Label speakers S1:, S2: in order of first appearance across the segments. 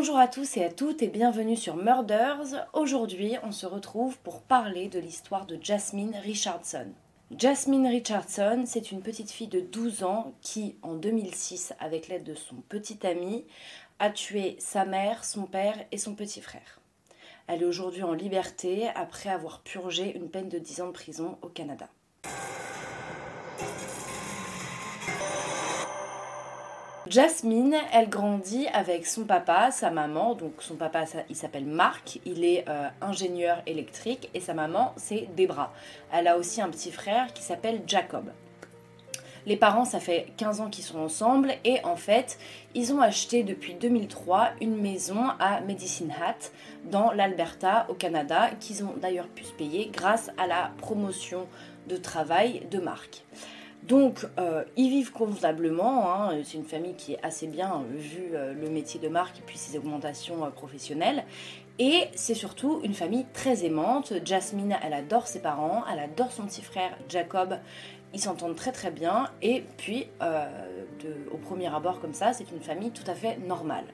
S1: Bonjour à tous et à toutes et bienvenue sur Murders. Aujourd'hui, on se retrouve pour parler de l'histoire de Jasmine Richardson. Jasmine Richardson, c'est une petite fille de 12 ans qui, en 2006, avec l'aide de son petit ami, a tué sa mère, son père et son petit frère. Elle est aujourd'hui en liberté après avoir purgé une peine de 10 ans de prison au Canada. Jasmine, elle grandit avec son papa, sa maman. Donc son papa, il s'appelle Marc, il est euh, ingénieur électrique et sa maman, c'est Debra. Elle a aussi un petit frère qui s'appelle Jacob. Les parents, ça fait 15 ans qu'ils sont ensemble et en fait, ils ont acheté depuis 2003 une maison à Medicine Hat dans l'Alberta au Canada qu'ils ont d'ailleurs pu se payer grâce à la promotion de travail de Marc. Donc, euh, ils vivent convenablement. Hein. C'est une famille qui est assez bien euh, vu euh, le métier de marque et puis ses augmentations professionnelles. Et c'est surtout une famille très aimante. Jasmine, elle adore ses parents, elle adore son petit frère Jacob. Ils s'entendent très très bien. Et puis, au premier abord comme ça, c'est une famille tout à fait normale.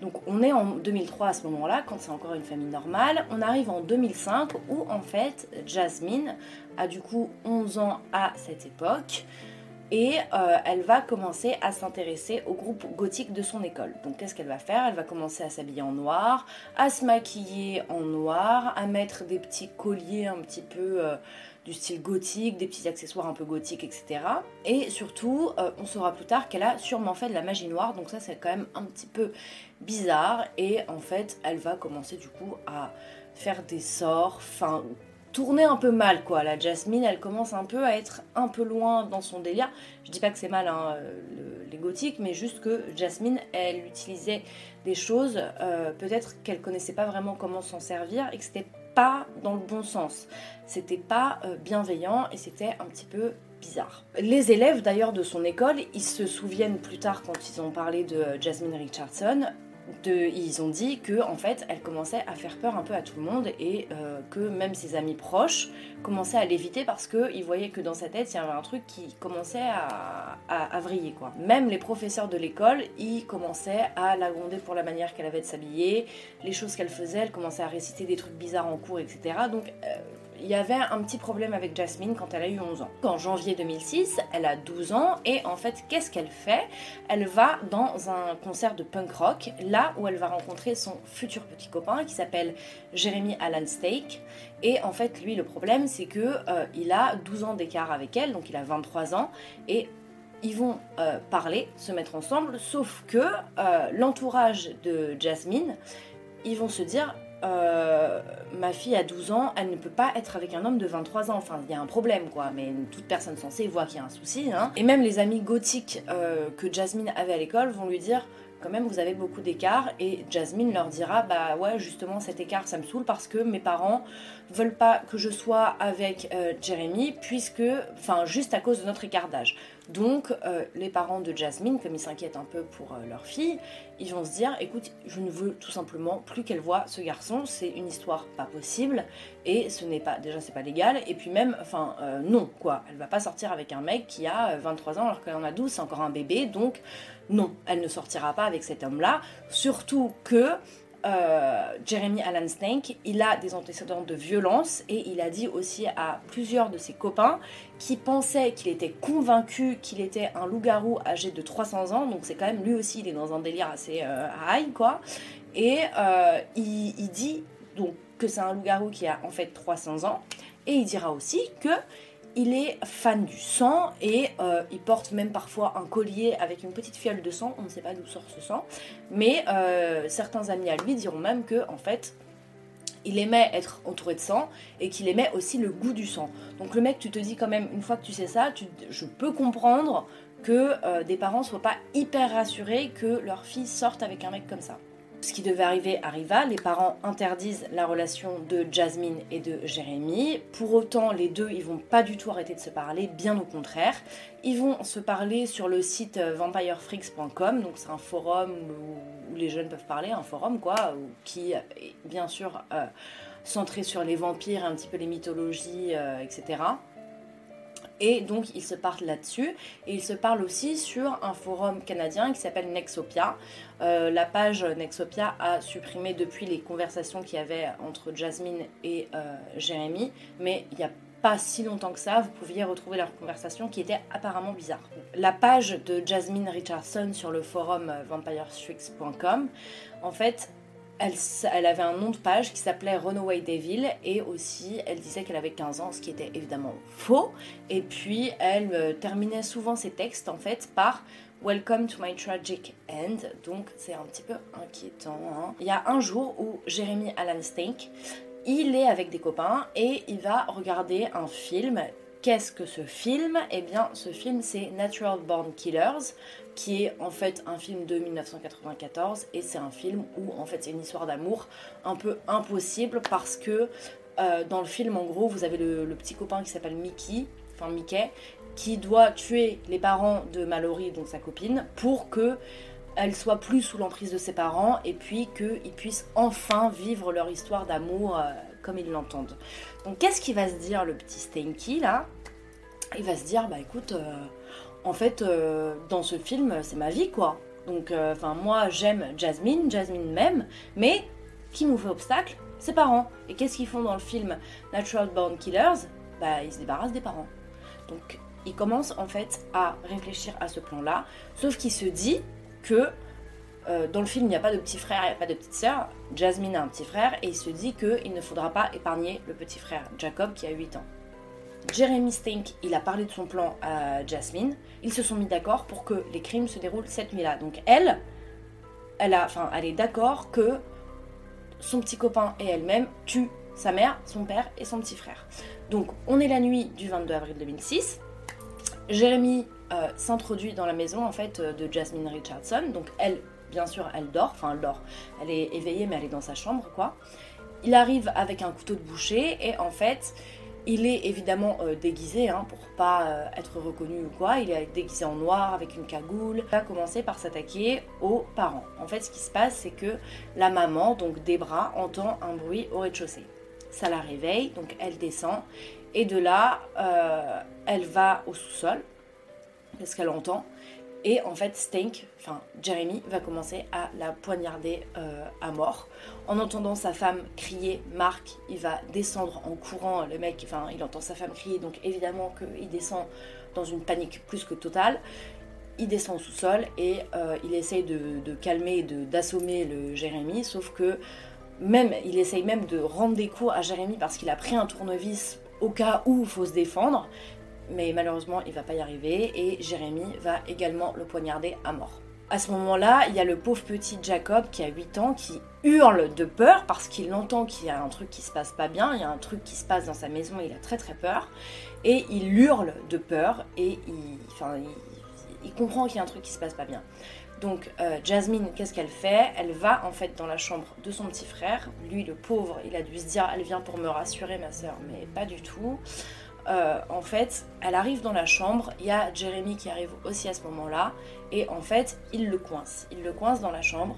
S1: Donc on est en 2003 à ce moment-là, quand c'est encore une famille normale. On arrive en 2005 où en fait Jasmine a du coup 11 ans à cette époque et euh, elle va commencer à s'intéresser au groupe gothique de son école. Donc qu'est-ce qu'elle va faire? Elle va commencer à s'habiller en noir, à se maquiller en noir, à mettre des petits colliers un petit peu euh, du style gothique, des petits accessoires un peu gothiques, etc. Et surtout, euh, on saura plus tard qu'elle a sûrement fait de la magie noire, donc ça c'est quand même un petit peu bizarre. Et en fait, elle va commencer du coup à faire des sorts, enfin tourner un peu mal quoi. La Jasmine, elle commence un peu à être un peu loin dans son délire. Je dis pas que c'est mal hein, les gothiques, mais juste que Jasmine, elle utilisait des choses euh, peut-être qu'elle connaissait pas vraiment comment s'en servir et que c'était pas dans le bon sens. C'était pas euh, bienveillant et c'était un petit peu bizarre. Les élèves d'ailleurs de son école, ils se souviennent plus tard quand ils ont parlé de Jasmine Richardson, ils ont dit que en fait elle commençait à faire peur un peu à tout le monde et euh, que même ses amis proches commençaient à l'éviter parce qu'ils voyaient que dans sa tête il y avait un truc qui commençait à, à, vriller quoi. Même les professeurs de l'école ils commençaient à la gronder pour la manière qu'elle avait de s'habiller, les choses qu'elle faisait, elle commençait à réciter des trucs bizarres en cours etc. Donc euh, il y avait un petit problème avec Jasmine quand elle a eu 11 ans. En janvier 2006, elle a 12 ans et en fait, qu'est-ce qu'elle fait? Elle va dans un concert de punk rock, là où elle va rencontrer son futur petit copain qui s'appelle Jeremy Allen Stake. Et en fait, lui, le problème, c'est que euh, il a 12 ans d'écart avec elle, donc il a 23 ans et ils vont euh, parler, se mettre ensemble, sauf que euh, l'entourage de Jasmine, ils vont se dire euh, ma fille a 12 ans, elle ne peut pas être avec un homme de 23 ans. Enfin, il y a un problème, quoi. Mais toute personne censée voit qu'il y a un souci. Hein. Et même les amis gothiques euh, que Jasmine avait à l'école vont lui dire quand même vous avez beaucoup d'écart et Jasmine leur dira bah ouais justement cet écart ça me saoule parce que mes parents veulent pas que je sois avec euh, Jeremy puisque enfin juste à cause de notre écart d'âge. Donc euh, les parents de Jasmine comme ils s'inquiètent un peu pour euh, leur fille, ils vont se dire écoute, je ne veux tout simplement plus qu'elle voit ce garçon, c'est une histoire pas possible et ce n'est pas déjà c'est pas légal et puis même enfin non quoi, elle va pas sortir avec un mec qui a 23 ans alors qu'elle en a 12, c'est encore un bébé donc non, elle ne sortira pas avec cet homme-là. Surtout que euh, Jeremy Allen Snake, il a des antécédents de violence et il a dit aussi à plusieurs de ses copains qui pensaient qu'il était convaincu qu'il était un loup-garou âgé de 300 ans, donc c'est quand même lui aussi, il est dans un délire assez euh, high quoi. Et euh, il, dit donc que c'est un loup-garou qui a en fait 300 ans et il dira aussi que il est fan du sang et euh, il porte même parfois un collier avec une petite fiole de sang. On ne sait pas d'où sort ce sang, mais euh, certains amis à lui diront même que en fait, il aimait être entouré de sang et qu'il aimait aussi le goût du sang. Donc le mec, tu te dis quand même, une fois que tu sais ça, je peux comprendre que euh, des parents soient pas hyper rassurés que leur fille sorte avec un mec comme ça. Ce qui devait arriver arriva, les parents interdisent la relation de Jasmine et de Jérémy. Pour autant, les deux, ils vont pas du tout arrêter de se parler, bien au contraire. Ils vont se parler sur le site euh, vampirefreaks.com, donc c'est un forum où, les jeunes peuvent parler, un forum quoi, qui est bien sûr euh, centré sur les vampires, un petit peu les mythologies, euh, etc. Et donc ils se parlent là-dessus et ils se parlent aussi sur un forum canadien qui s'appelle Nexopia. Euh, la page Nexopia a supprimé depuis les conversations qu'il y avait entre Jasmine et euh, Jérémy, mais il n'y a pas si longtemps que ça, vous pouviez retrouver leur conversation qui était apparemment bizarre. La page de Jasmine Richardson sur le forum euh, vampirestrix.com, en fait, elle, avait un nom de page qui s'appelait Runaway Devil et aussi elle disait qu'elle avait 15 ans, ce qui était évidemment faux. Et puis elle euh, terminait souvent ses textes en fait par Welcome to my tragic end. Donc c'est un petit peu inquiétant. Hein. Il y a un jour où Jeremy Allen Stink, il est avec des copains et il va regarder un film Qu'est-ce que ce film? Eh bien, ce film, c'est Natural Born Killers, qui est en fait un film de 1994, et c'est un film où en fait c'est une histoire d'amour un peu impossible parce que euh, dans le film, en gros, vous avez le, petit copain qui s'appelle Mickey, enfin Mickey, qui doit tuer les parents de Mallory, donc sa copine, pour que elle soit plus sous l'emprise de ses parents et puis qu'ils puissent enfin vivre leur histoire d'amour euh, comme ils l'entendent. Donc qu'est-ce qu'il va se dire le petit Stanky là? Il va se dire bah écoute, euh, en fait euh, dans ce film c'est ma vie quoi. Donc enfin moi j'aime Jasmine, Jasmine m'aime, mais qui nous fait obstacle? Ses parents. Et qu'est-ce qu'ils font dans le film Natural Born Killers? Bah ils se débarrassent des parents. Donc il commence en fait à réfléchir à ce plan-là, sauf qu'il se dit que euh, dans le film, il n'y a pas de petit frère, il n'y a pas de petite sœur. Jasmine a un petit frère et il se dit qu'il ne faudra pas épargner le petit frère, Jacob, qui a 8 ans. Jeremy Stink, il a parlé de son plan à Jasmine. Ils se sont mis d'accord pour que les crimes se déroulent cette nuit-là. Donc elle, elle, a, est d'accord que son petit copain et elle-même tuent sa mère, son père et son petit frère. Donc on est la nuit du 22 avril 2006. Jérémy euh, s'introduit dans la maison en fait euh, de Jasmine Richardson. Donc elle, bien sûr, elle dort. Enfin, elle dort. Elle est éveillée, mais elle est dans sa chambre, quoi. Il arrive avec un couteau de boucher et en fait, il est évidemment euh, déguisé hein, pour pas être reconnu ou quoi. Il est déguisé en noir avec une cagoule. Il va commencer par s'attaquer aux parents. En fait, ce qui se passe, c'est que la maman, donc Debra, entend un bruit au rez-de-chaussée. Ça la réveille, donc elle descend et de là, elle va au sous-sol parce qu'elle entend. Et en fait, Stank, enfin Jeremy, va commencer à la poignarder euh, à mort. En entendant sa femme crier, Marc, il va descendre en courant. Le mec, enfin, il entend sa femme crier, donc évidemment qu'il descend dans une panique plus que totale. Il descend au sous-sol et euh, il essaye de, calmer, d'assommer le Jérémy, sauf que même, il essaye même de rendre des coups à Jérémy parce qu'il a pris un tournevis au cas où il faut se défendre mais malheureusement il va pas y arriver et Jérémy va également le poignarder à mort. À ce moment-là, il y a le pauvre petit Jacob qui a 8 ans qui hurle de peur parce qu'il entend qu'il y a un truc qui se passe pas bien, il y a un truc qui se passe dans sa maison, il a très très peur et il hurle de peur et il, comprend qu'il y a un truc qui se passe pas bien. Donc euh, Jasmine, qu'est-ce qu'elle fait? Elle va en fait dans la chambre de son petit frère. Lui, le pauvre, il a dû se dire, elle vient pour me rassurer, ma soeur, mais pas du tout. Euh, en fait, elle arrive dans la chambre, il y a Jérémy qui arrive aussi à ce moment-là, et en fait, il le coince. Il le coince dans la chambre.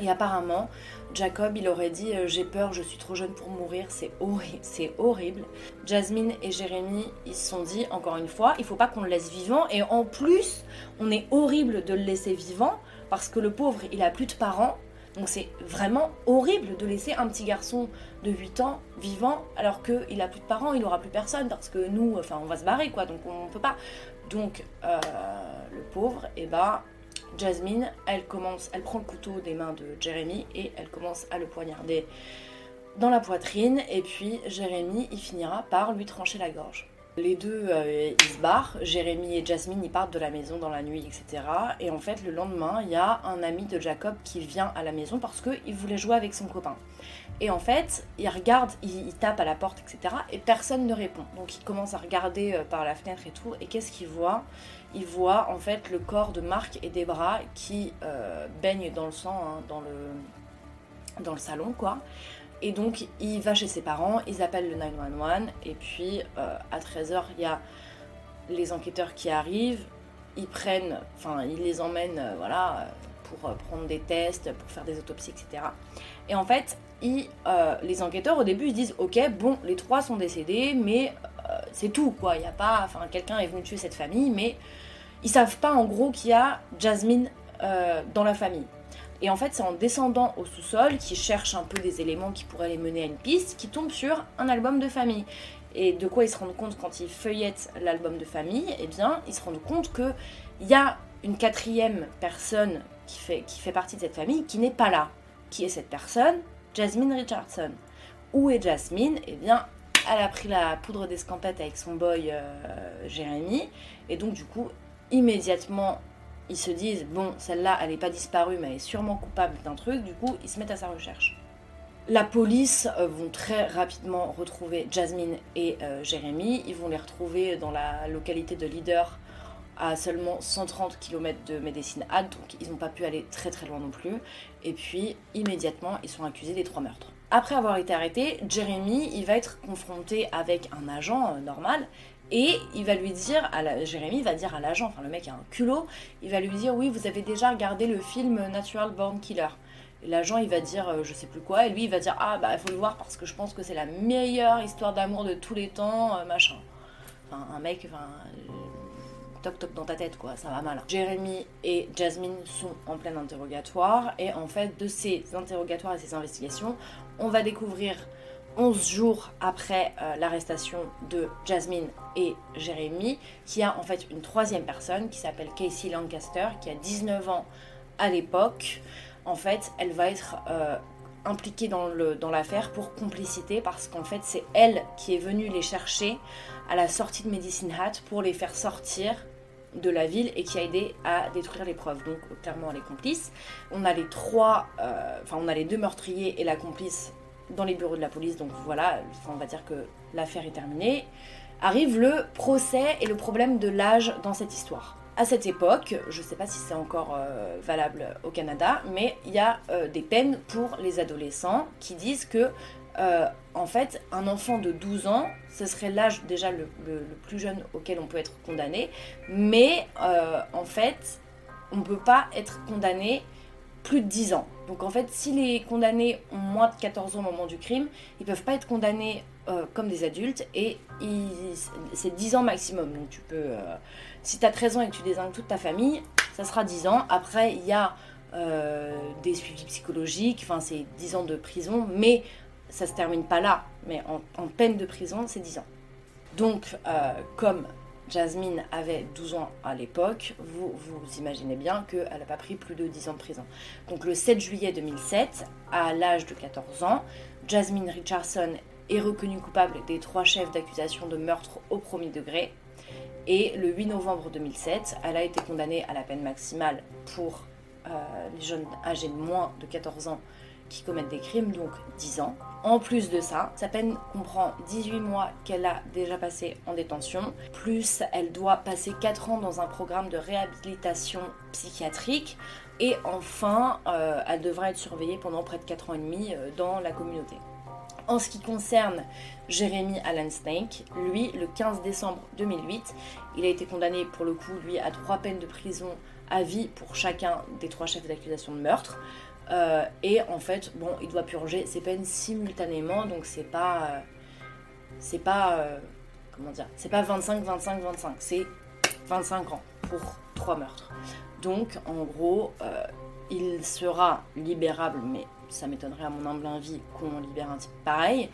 S1: Et apparemment, Jacob, il aurait dit euh, J'ai peur, je suis trop jeune pour mourir, c'est horrible, horrible. Jasmine et Jérémy, ils se sont dit Encore une fois, il faut pas qu'on le laisse vivant. Et en plus, on est horrible de le laisser vivant parce que le pauvre, il a plus de parents. Donc c'est vraiment horrible de laisser un petit garçon de 8 ans vivant alors qu'il a plus de parents, il aura plus personne parce que nous, enfin on va se barrer quoi, donc on peut pas. Donc euh, le pauvre, et eh ben Jasmine, elle commence, elle prend le couteau des mains de Jeremy et elle commence à le poignarder dans la poitrine et puis Jérémy il finira par lui trancher la gorge. Les deux, euh, ils se barrent. Jérémy et Jasmine, ils partent de la maison dans la nuit, etc. Et en fait, le lendemain, il y a un ami de Jacob qui vient à la maison parce qu'il voulait jouer avec son copain. Et en fait, il regarde, il, tape à la porte, etc. Et personne ne répond. Donc il commence à regarder euh, par la fenêtre et tout. Et qu'est-ce qu'il voit? Il voit en fait le corps de Marc et Debra qui euh, baignent dans le sang, hein, dans le salon, quoi. Et donc il va chez ses parents, ils appellent le 911 et puis euh, à 13h il y a les enquêteurs qui arrivent, ils prennent, enfin ils les emmènent euh, voilà, pour euh, prendre des tests, pour faire des autopsies, etc. Et en fait, les enquêteurs au début ils disent ok bon les trois sont décédés mais C'est tout, quoi. Il y a pas. Enfin, quelqu'un est venu tuer cette famille, mais ils savent pas en gros qu'il y a Jasmine dans la famille. Et en fait, c'est en descendant au sous-sol qu'ils cherchent un peu des éléments qui pourraient les mener à une piste, qu'ils tombent sur un album de famille. Et de quoi ils se rendent compte quand ils feuillettent l'album de famille? Eh bien, ils se rendent compte qu'il y a une quatrième personne qui fait, qui fait partie de cette famille qui n'est pas là. Qui est cette personne? Jasmine Richardson. Où est Jasmine? Eh bien, elle a pris la poudre d'escampette avec son boy euh, Jérémy. Et donc, du coup, immédiatement, ils se disent bon, celle-là, elle n'est pas disparue, mais elle est sûrement coupable d'un truc. Du coup, ils se mettent à sa recherche. La police euh, vont très rapidement retrouver Jasmine et euh, Jérémy. Ils vont les retrouver dans la localité de Leader à seulement 130 km de Medicine Hat, donc ils n'ont pas pu aller très très loin non plus. Et puis immédiatement, ils sont accusés des trois meurtres. Après avoir été arrêté, Jérémy, il va être confronté avec un agent euh, normal et il va lui dire, à la, Jérémy va dire à l'agent, enfin le mec a un culot, il va lui dire oui vous avez déjà regardé le film Natural Born Killer. L'agent il va dire euh, je sais plus quoi et lui il va dire ah bah il faut le voir parce que je pense que c'est la meilleure histoire d'amour de tous les temps, euh, machin. Enfin un mec, enfin toc toc dans ta tête quoi, ça va mal. Jérémy et Jasmine sont en plein interrogatoire et en fait de ces interrogatoires et ces investigations on va découvrir 11 jours après euh, l'arrestation de Jasmine et Jérémy, qui a en fait une troisième personne qui s'appelle Casey Lancaster, qui a 19 ans à l'époque. En fait, elle va être euh, impliquée dans l'affaire pour complicité parce qu'en fait, c'est elle qui est venue les chercher à la sortie de Medicine Hat pour les faire sortir de la ville et qui a aidé à détruire les preuves. Donc clairement elle est complice. On a les trois, euh, enfin on a les deux meurtriers et la complice dans les bureaux de la police. Donc voilà, on va dire que l'affaire est terminée. Arrive le procès et le problème de l'âge dans cette histoire. À cette époque, je ne sais pas si c'est encore euh, valable au Canada, mais il y a euh, des peines pour les adolescents qui disent que, euh, en fait, un enfant de 12 ans, ce serait l'âge déjà le, le, plus jeune auquel on peut être condamné, mais en fait, on ne peut pas être condamné plus de 10 ans. Donc en fait, si les condamnés ont moins de 14 ans au moment du crime, ils peuvent pas être condamnés euh, comme des adultes et c'est 10 ans maximum. Donc tu peux, euh, si tu as 13 ans et que tu désingues toute ta famille, ça sera 10 ans. Après, il y a euh, des suivis psychologiques, enfin c'est 10 ans de prison, mais ça se termine pas là. Mais en peine de prison, c'est 10 ans. Donc, comme Jasmine avait 12 ans à l'époque, vous vous imaginez bien qu'elle n'a pas pris plus de 10 ans de prison. Donc le 7 juillet 2007, à l'âge de 14 ans, Jasmine Richardson est reconnue coupable des trois chefs d'accusation de meurtre au premier degré. Et le 8 novembre 2007, elle a été condamnée à la peine maximale pour euh, les jeunes âgés de moins de 14 ans qui commettent des crimes, donc 10 ans. En plus de ça, sa peine comprend 18 mois qu'elle a déjà passé en détention, plus elle doit passer 4 ans dans un programme de réhabilitation psychiatrique, et enfin, euh, elle devra être surveillée pendant près de 4 ans et demi euh, dans la communauté. En ce qui concerne Jérémy Allen Snake, lui, le 15 décembre 2008, il a été condamné pour le coup, lui, à trois peines de prison à vie pour chacun des trois chefs d'accusation de meurtre. Euh, et en fait, bon, il doit purger ses peines simultanément, donc c'est pas. Euh, c'est pas. Euh, comment dire C'est pas 25, 25, 25, c'est 25 ans pour trois meurtres. Donc, en gros, il sera libérable, mais ça m'étonnerait à mon humble envie qu'on libère un type pareil.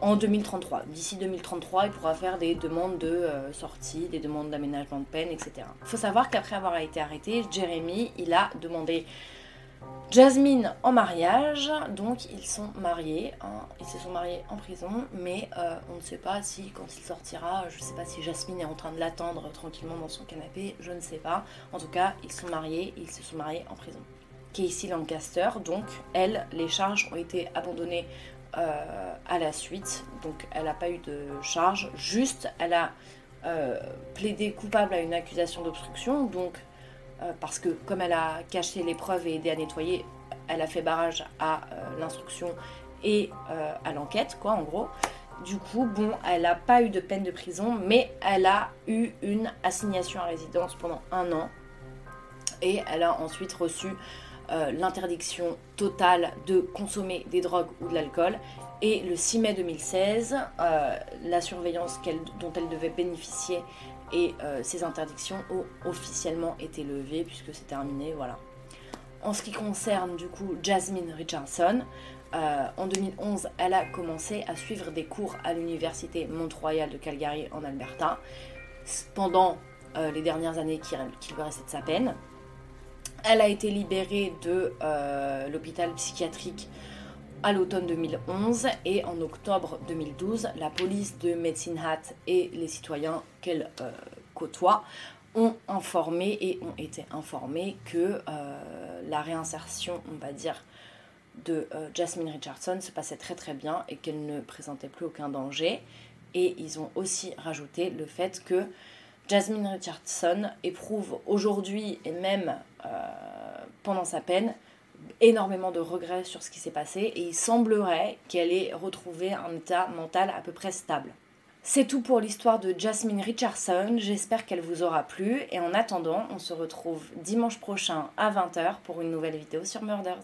S1: En 2033. D'ici 2033, il pourra faire des demandes de sortie, des demandes d'aménagement de peine, etc. Il faut savoir qu'après avoir été arrêté, Jérémy, il a demandé Jasmine en mariage, donc ils sont mariés, hein. ils se sont mariés en prison, mais euh, on ne sait pas si quand il sortira, je ne sais pas si Jasmine est en train de l'attendre tranquillement dans son canapé, je ne sais pas. En tout cas, ils sont mariés, ils se sont mariés en prison. Casey Lancaster, donc elle, les charges ont été abandonnées euh, à la suite, donc elle n'a pas eu de charge, juste elle a euh, plaidé coupable à une accusation d'obstruction, donc parce que comme elle a caché les preuves et aidé à nettoyer, elle a fait barrage à euh, l'instruction et euh, à l'enquête, quoi, en gros. Du coup, bon, elle n'a pas eu de peine de prison, mais elle a eu une assignation à résidence pendant un an. Et elle a ensuite reçu l'interdiction totale de consommer des drogues ou de l'alcool. Et le 6 mai 2016, la surveillance dont elle devait bénéficier et ces interdictions ont officiellement été levées puisque c'est terminé, voilà. En ce qui concerne du coup Jasmine Richardson, euh, en 2011, elle a commencé à suivre des cours à l'université Mont-Royal de Calgary en Alberta pendant euh, les dernières années qui, lui restait de sa peine. Elle a été libérée de euh, l'hôpital psychiatrique à l'automne 2011 et en octobre 2012, la police de Medicine Hat et les citoyens qu'elle côtoie ont informé et ont été informés que la réinsertion, on va dire, de euh, Jasmine Richardson se passait très très bien et qu'elle ne présentait plus aucun danger. Et ils ont aussi rajouté le fait que Jasmine Richardson éprouve aujourd'hui et même euh, pendant sa peine énormément de regrets sur ce qui s'est passé et il semblerait qu'elle ait retrouvé un état mental à peu près stable. C'est tout pour l'histoire de Jasmine Richardson, j'espère qu'elle vous aura plu et en attendant, on se retrouve dimanche prochain à 20h pour une nouvelle vidéo sur Murders.